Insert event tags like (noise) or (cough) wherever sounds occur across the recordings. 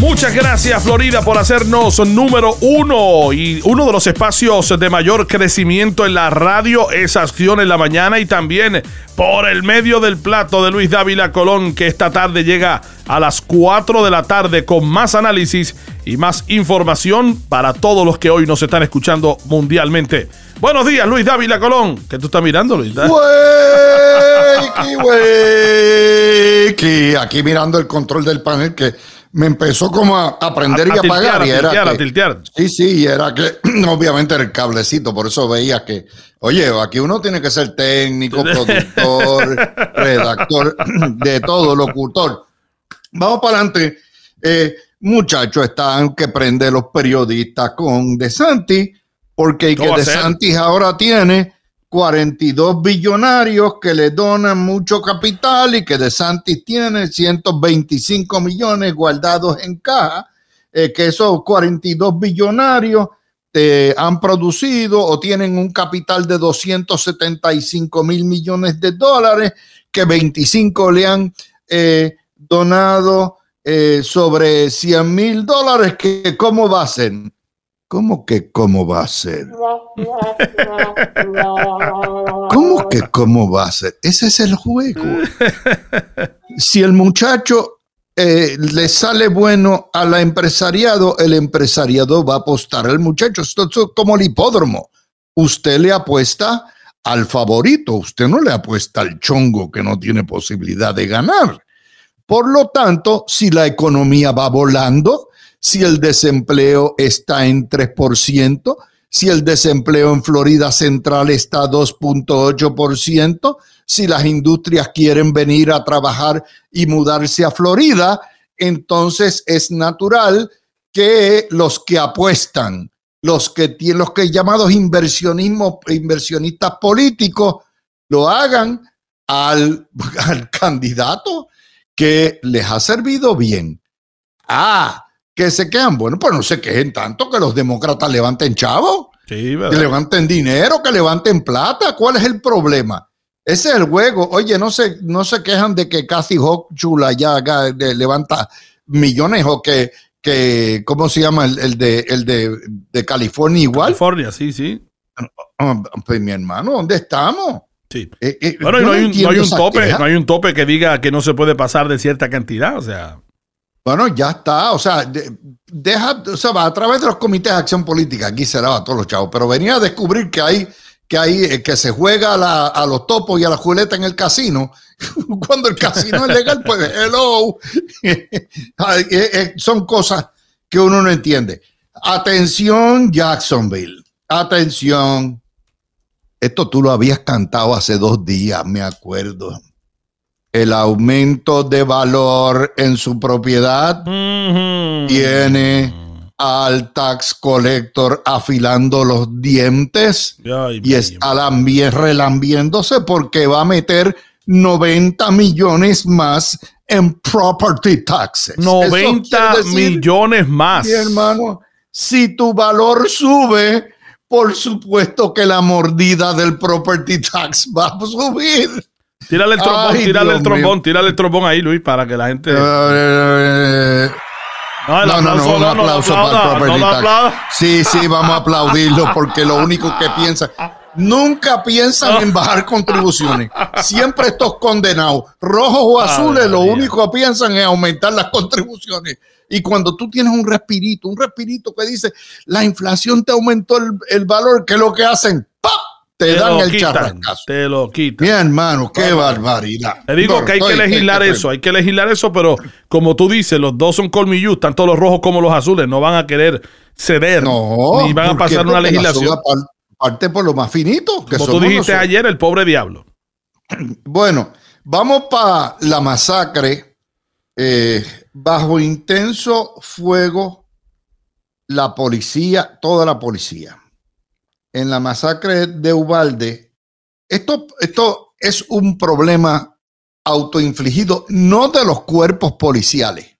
Muchas gracias Florida por hacernos número uno y uno de los espacios de mayor crecimiento en la radio es Acción en la Mañana y también por el medio del plato de Luis Dávila Colón que esta tarde llega a las 4 de la tarde con más análisis y más información para todos los que hoy nos están escuchando mundialmente. Buenos días Luis Dávila Colón, que tú estás mirando Luis. Wakey, wakey. Aquí mirando el control del panel que me empezó como a aprender A- a y apagar. tiltear, y a era tiltear, a que- tiltear. Sí, sí, y era que (clears throat) obviamente era el cablecito, por eso veía que, oye, aquí uno tiene que ser técnico, (laughs) productor, redactor, (clears throat) de todo, locutor. Vamos para adelante. Eh, muchachos, están que prende los periodistas con DeSantis, porque ¿Cómo que va a ser? DeSantis ahora tiene 42 billonarios que le donan mucho capital y que DeSantis tiene 125 millones guardados en caja, eh, que esos 42 billonarios eh, han producido o tienen un capital de 275 mil millones de dólares, que 25 le han eh, donado sobre 100 mil dólares, que cómo va a ser. ¿Cómo que cómo va a ser? ¿Cómo que cómo va a ser? Ese es el juego. Si el muchacho eh, le sale bueno al empresariado, el empresariado va a apostar al muchacho. Esto es como el hipódromo. Usted le apuesta al favorito, usted no le apuesta al chongo que no tiene posibilidad de ganar. Por lo tanto, si la economía va volando, si el desempleo está en 3%, si el desempleo en Florida Central está a 2.8%, si las industrias quieren venir a trabajar y mudarse a Florida, entonces es natural que los que apuestan, los que tienen los que llamados inversionismo, inversionistas políticos, lo hagan al, (laughs) al candidato que les ha servido bien. Ah, que se quedan, bueno, pues no se quejen tanto que los demócratas levanten chavo, Sí, que levanten dinero, que levanten plata. ¿Cuál es el problema? Ese es el juego. Oye, no se, no se quejan de que Kathy Hochul allá haga- de- levanta millones o que, que ¿cómo se llama? El, el de, el de, de California igual. California, sí, sí. Ah, Pues mi hermano, ¿dónde estamos? Sí. Eh, eh, Bueno, y no hay, un, no hay un tope, queja. no hay un tope que diga que no se puede pasar de cierta cantidad, o sea. Bueno, ya está. O sea, de- deja, o sea, va a través de los comités de acción política, aquí será a todos los chavos, pero venía a descubrir que hay, que hay, eh, que se juega a, la- a los topos y a la juleta en el casino. (laughs) Cuando el casino es legal, pues (laughs) hello. (laughs) Eh, eh, Son cosas que uno no entiende. Atención, Jacksonville. Atención. Esto tú lo habías cantado hace dos días, me acuerdo. El aumento de valor en su propiedad tiene al tax collector afilando los dientes Ay, y está relambiéndose porque va a meter 90 millones más en property taxes. Eso 90 quiere decir, millones más. Mi hermano, si tu valor sube, por supuesto que la mordida del property tax va a subir. Tírale el trombón, Ay, tírale el Dios trombón, mío. tírale el trombón ahí, Luis, para que la gente. Eh, No, el no, no, no, aplauso un no, no aplauso aplauda, para el property no lo tax. Sí, sí, vamos a aplaudirlo porque lo único que piensan, nunca piensan en bajar contribuciones. Siempre estos condenados, rojos o azules, lo María. único que piensan es aumentar las contribuciones. Y cuando tú tienes un respirito, un respirito que dice, la inflación te aumentó el, el valor, ¿qué es lo que hacen? ¡Pap! Te, dan el quitan, charrascazo. Te lo quitan. Mi hermano, qué barbaridad. Te digo No, que hay que estoy- legislar estoy- eso, hay que legislar eso, pero como tú dices, los dos son colmillos, tanto los rojos como los azules, no van a querer ceder, No, ni van a pasar una legislación. parte por lo más finito. Que Como tú dijiste nosotros. ayer, el pobre diablo. (clears throat) Bueno, vamos para la masacre eh, bajo intenso fuego la policía, toda la policía. En la masacre de Ubalde, esto, esto es un problema autoinfligido, no de los cuerpos policiales,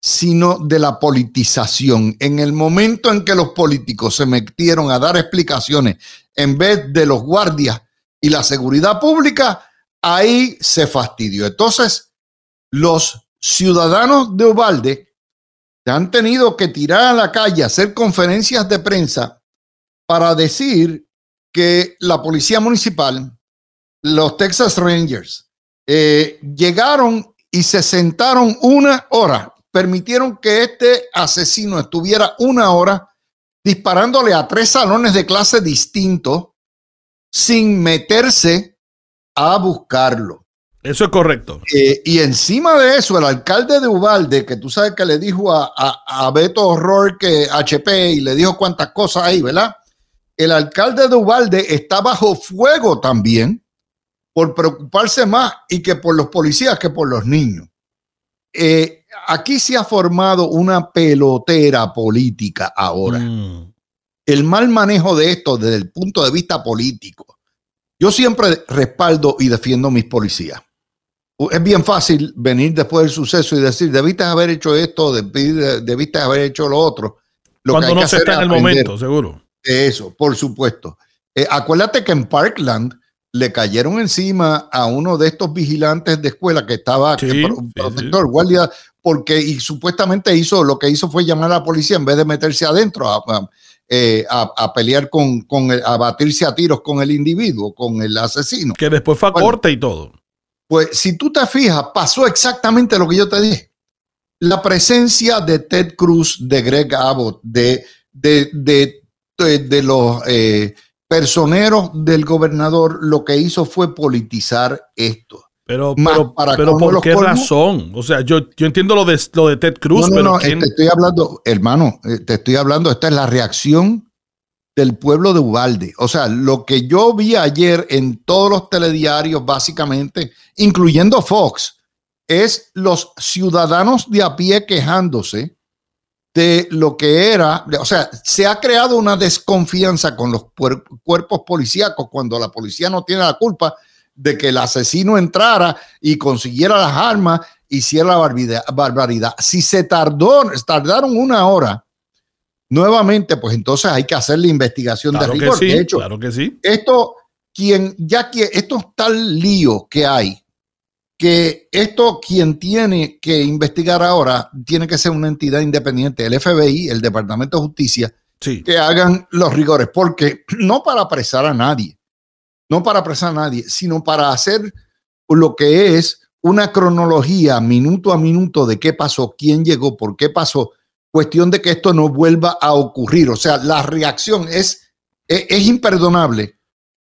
sino de la politización. En el momento en que los políticos se metieron a dar explicaciones en vez de los guardias y la seguridad pública, ahí se fastidió. Entonces, los ciudadanos de Ubalde han tenido que tirar a la calle, hacer conferencias de prensa para decir que la policía municipal, los Texas Rangers, eh, llegaron y se sentaron una hora, permitieron que este asesino estuviera una hora disparándole a tres salones de clase distintos sin meterse a buscarlo. Eso es correcto. Eh, y encima de eso, el alcalde de Ubalde, que tú sabes que le dijo a, a, Beto que HP y le dijo cuántas cosas ahí, ¿verdad? El alcalde de Ubalde está bajo fuego también por preocuparse más y que por los policías que por los niños. Eh, aquí se ha formado una pelotera política ahora. Mm. El mal manejo de esto desde el punto de vista político. Yo siempre respaldo y defiendo a mis policías es bien fácil venir después del suceso y decir, debiste haber hecho esto, debiste haber hecho lo otro. Lo Cuando no se está en el momento, seguro. Eso, por supuesto. Eh, acuérdate que en Parkland le cayeron encima a uno de estos vigilantes de escuela que estaba protector, guardia, porque y supuestamente hizo lo que hizo fue llamar a la policía en vez de meterse adentro a, a, eh, pelear con, con a batirse a tiros con el individuo, con el asesino. Que después fue a corte y todo. Pues si tú te fijas, pasó exactamente lo que yo te dije. La presencia de Ted Cruz, de Greg Abbott, de, de, de, los eh, personeros del gobernador, lo que hizo fue politizar esto. Pero, pero, para pero ¿por qué razón? O sea, yo, yo entiendo lo de, lo de Ted Cruz, pero. No, te estoy hablando, hermano, eh, te estoy hablando, esta es la reacción del pueblo de Ubalde. O sea, lo que yo vi ayer en todos los telediarios, básicamente, incluyendo Fox, es los ciudadanos de a pie quejándose de lo que era, o sea, se ha creado una desconfianza con los cuerpos policíacos cuando la policía no tiene la culpa de que el asesino entrara y consiguiera las armas, hiciera la barbaridad. Si se tardó, tardaron una hora nuevamente, pues entonces hay que hacer la investigación de rigor. de hecho, claro que sí. Esto, quien, ya que esto es tal lío que hay, que esto quien tiene que investigar ahora tiene que ser una entidad independiente, el FBI, el Departamento de Justicia, que hagan los rigores, porque no para apresar a nadie, no para apresar a nadie, sino para hacer lo que es una cronología minuto a minuto de qué pasó, quién llegó, por qué pasó, cuestión de que esto no vuelva a ocurrir. O sea, la reacción es, es, imperdonable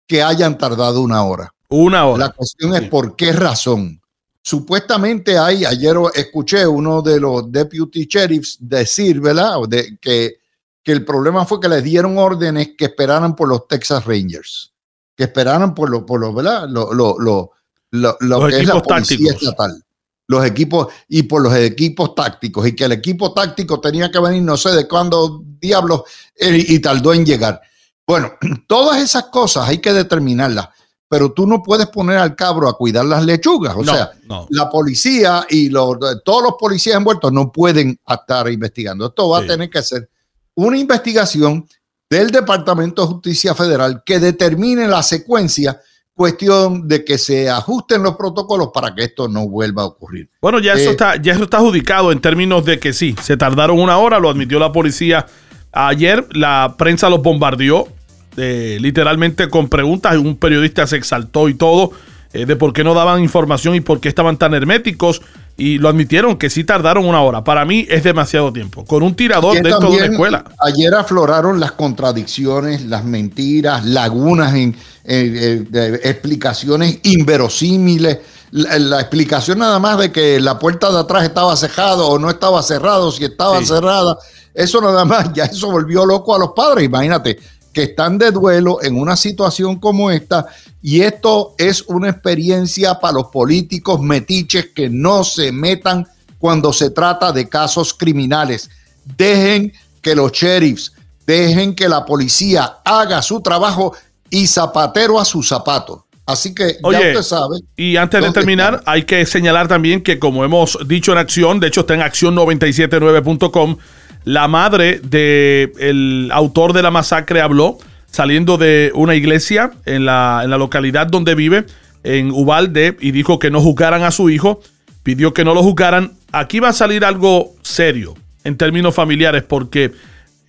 que hayan tardado una hora. Una hora. La cuestión es por qué razón. Supuestamente hay, ayer escuché uno de los deputy sheriffs decir, ¿verdad? De, que, que el problema fue que les dieron órdenes que esperaran por los Texas Rangers, que esperaran por lo, por lo, ¿verdad? Lo, lo, lo, lo, que es la policía estatal los equipos y por los equipos tácticos y que el equipo táctico tenía que venir no sé de cuándo diablos eh, y tardó en llegar. Bueno, (clears throat) todas esas cosas hay que determinarlas, pero tú no puedes poner al cabro a cuidar las lechugas. O sea, la policía y los, todos los policías envueltos no pueden estar investigando. Esto va a tener que ser una investigación del Departamento de Justicia Federal que determine la secuencia cuestión de que se ajusten los protocolos para que esto no vuelva a ocurrir. Bueno, ya eso, eh, está, ya eso está adjudicado en términos de que sí, se tardaron una hora, lo admitió la policía ayer, la prensa los bombardeó eh, literalmente con preguntas, un periodista se exaltó y todo eh, de por qué no daban información y por qué estaban tan herméticos y lo admitieron que sí tardaron una hora. Para mí es demasiado tiempo. Con un tirador dentro de una escuela. Ayer afloraron las contradicciones, las mentiras, lagunas en, explicaciones inverosímiles. La, explicación nada más de que la puerta de atrás estaba cerrada o no estaba cerrado, si estaba cerrada, eso nada más, ya eso volvió loco a los padres. Imagínate, que están de duelo en una situación como esta y esto es una experiencia para los políticos metiches que no se metan cuando se trata de casos criminales. Dejen que los sheriffs, dejen que la policía haga su trabajo y zapatero a sus zapatos. Así que ya usted sabe. Y antes de terminar, hay que señalar también que como hemos dicho en acción, de hecho está en acción979.com, la madre del el autor de la masacre habló saliendo de una iglesia en la, en la localidad donde vive, en Ubalde, y dijo que no juzgaran a su hijo, pidió que no lo juzgaran. Aquí va a salir algo serio en términos familiares porque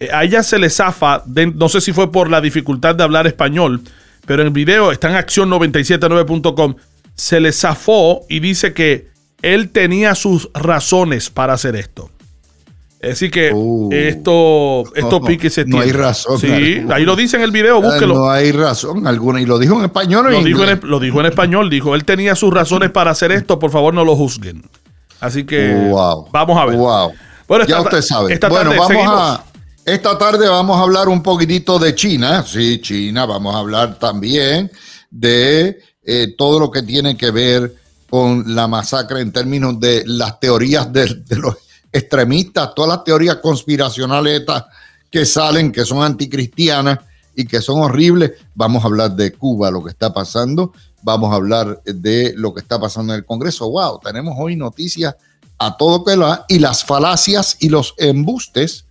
eh, a ella se le zafa, no sé si fue por la dificultad de hablar español, pero en el video está en acción979.com, se le zafó y dice que él tenía sus razones para hacer esto. Así que uh. esto, esto (laughs) pique se No hay razón. Sí, ahí lo dice en el video, ah, búsquelo. No hay razón alguna. Y lo dijo en español. Lo, dijo en, lo dijo en español. Dijo, él tenía sus razones para hacer esto. Por favor, no lo juzguen. Así que vamos a ver. Wow. Bueno, ya usted sabe. bueno, vamos a. Esta tarde vamos a hablar un poquitito de China. Sí, China. Vamos a hablar también de eh, todo lo que tiene que ver con la masacre en términos de las teorías de, de los extremistas, todas las teorías conspiracionales que salen, que son anticristianas y que son horribles. Vamos a hablar de Cuba, lo que está pasando. Vamos a hablar de lo que está pasando en el Congreso. Wow, tenemos hoy noticias a todo que va y las falacias y los embustes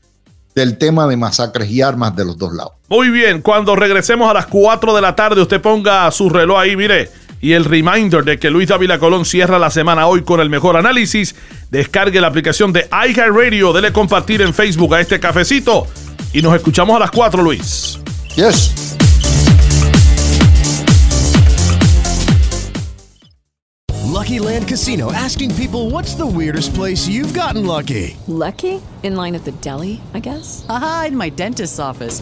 del tema de masacres y armas de los dos lados. Muy bien, cuando regresemos a las 4 de la tarde, usted ponga su reloj ahí, mire y el reminder de que Luis Dávila Colón cierra la semana hoy con el mejor análisis. Descargue la aplicación de iHeartRadio, dele compartir en Facebook a este cafecito y nos escuchamos a las 4, Luis. Yes. Lucky Land Casino asking people what's the weirdest place you've gotten lucky? Lucky? In line at the deli, I guess. Aha, in my dentist's office.